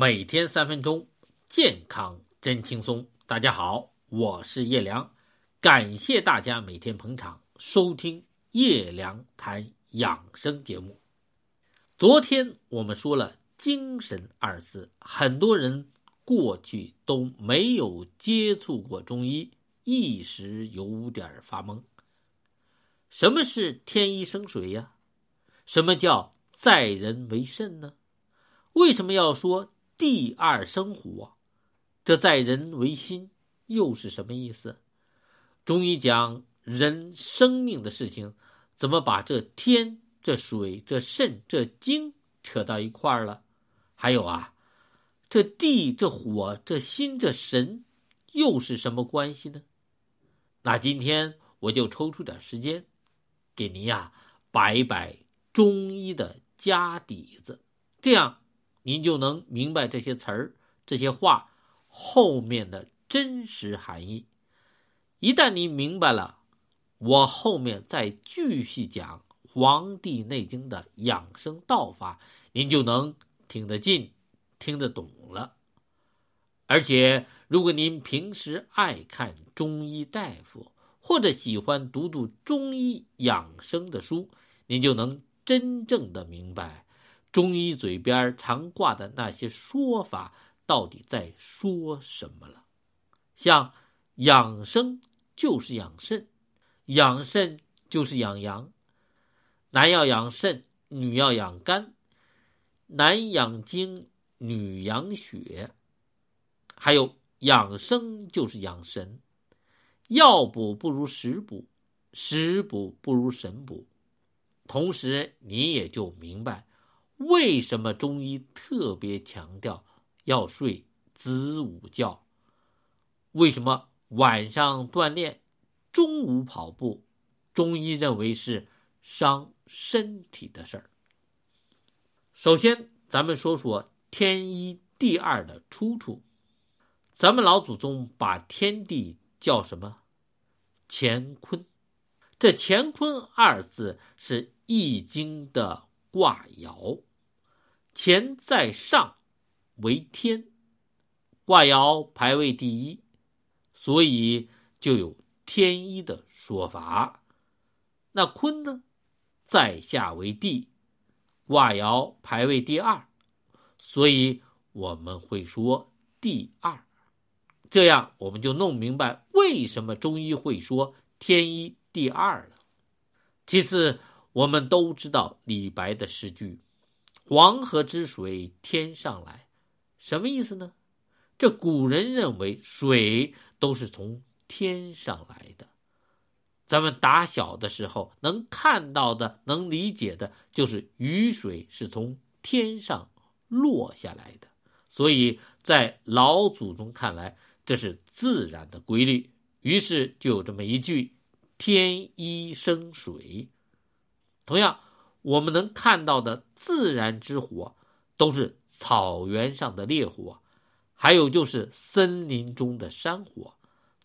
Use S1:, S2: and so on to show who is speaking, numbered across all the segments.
S1: 每天三分钟，健康真轻松。大家好，我是叶良，感谢大家每天捧场收听叶良谈养生节目。昨天我们说了“精神”二字，很多人过去都没有接触过中医，一时有点发懵。什么是天一生水呀？什么叫在人为肾呢？为什么要说？第二生火，这在人为心，又是什么意思？中医讲人生命的事情，怎么把这天、这水、这肾、这精扯到一块儿了？还有啊，这地、这火、这心、这神，又是什么关系呢？那今天我就抽出点时间，给您呀摆一摆中医的家底子，这样。您就能明白这些词儿、这些话后面的真实含义。一旦您明白了，我后面再继续讲《黄帝内经》的养生道法，您就能听得进、听得懂了。而且，如果您平时爱看中医大夫，或者喜欢读读中医养生的书，您就能真正的明白。中医嘴边常挂的那些说法，到底在说什么了？像养生就是养肾，养肾就是养阳。男要养肾，女要养肝；男养精，女养血。还有养生就是养神，药补不如食补，食补不如神补。同时，你也就明白。为什么中医特别强调要睡子午觉？为什么晚上锻炼、中午跑步？中医认为是伤身体的事儿。首先，咱们说说天一地二的出处。咱们老祖宗把天地叫什么？乾坤。这乾坤二字是《易经》的卦爻。乾在上，为天，卦爻排位第一，所以就有天一的说法。那坤呢，在下为地，卦爻排位第二，所以我们会说第二。这样我们就弄明白为什么中医会说天一第二了。其次，我们都知道李白的诗句。黄河之水天上来，什么意思呢？这古人认为水都是从天上来的。咱们打小的时候能看到的、能理解的，就是雨水是从天上落下来的。所以在老祖宗看来，这是自然的规律。于是就有这么一句：“天一生水。”同样。我们能看到的自然之火，都是草原上的烈火，还有就是森林中的山火，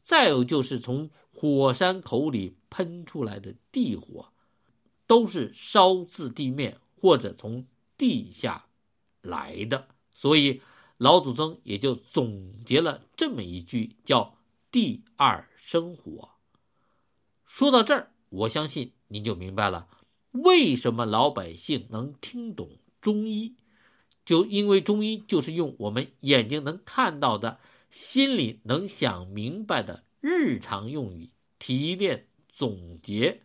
S1: 再有就是从火山口里喷出来的地火，都是烧自地面或者从地下来的。所以老祖宗也就总结了这么一句，叫“地二生火”。说到这儿，我相信您就明白了。为什么老百姓能听懂中医？就因为中医就是用我们眼睛能看到的、心里能想明白的日常用语提炼总结，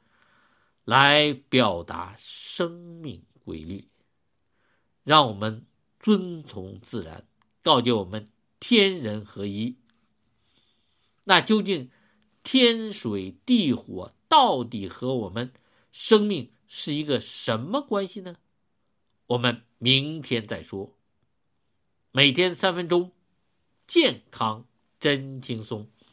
S1: 来表达生命规律，让我们遵从自然，告诫我们天人合一。那究竟天水地火到底和我们生命？是一个什么关系呢？我们明天再说。每天三分钟，健康真轻松。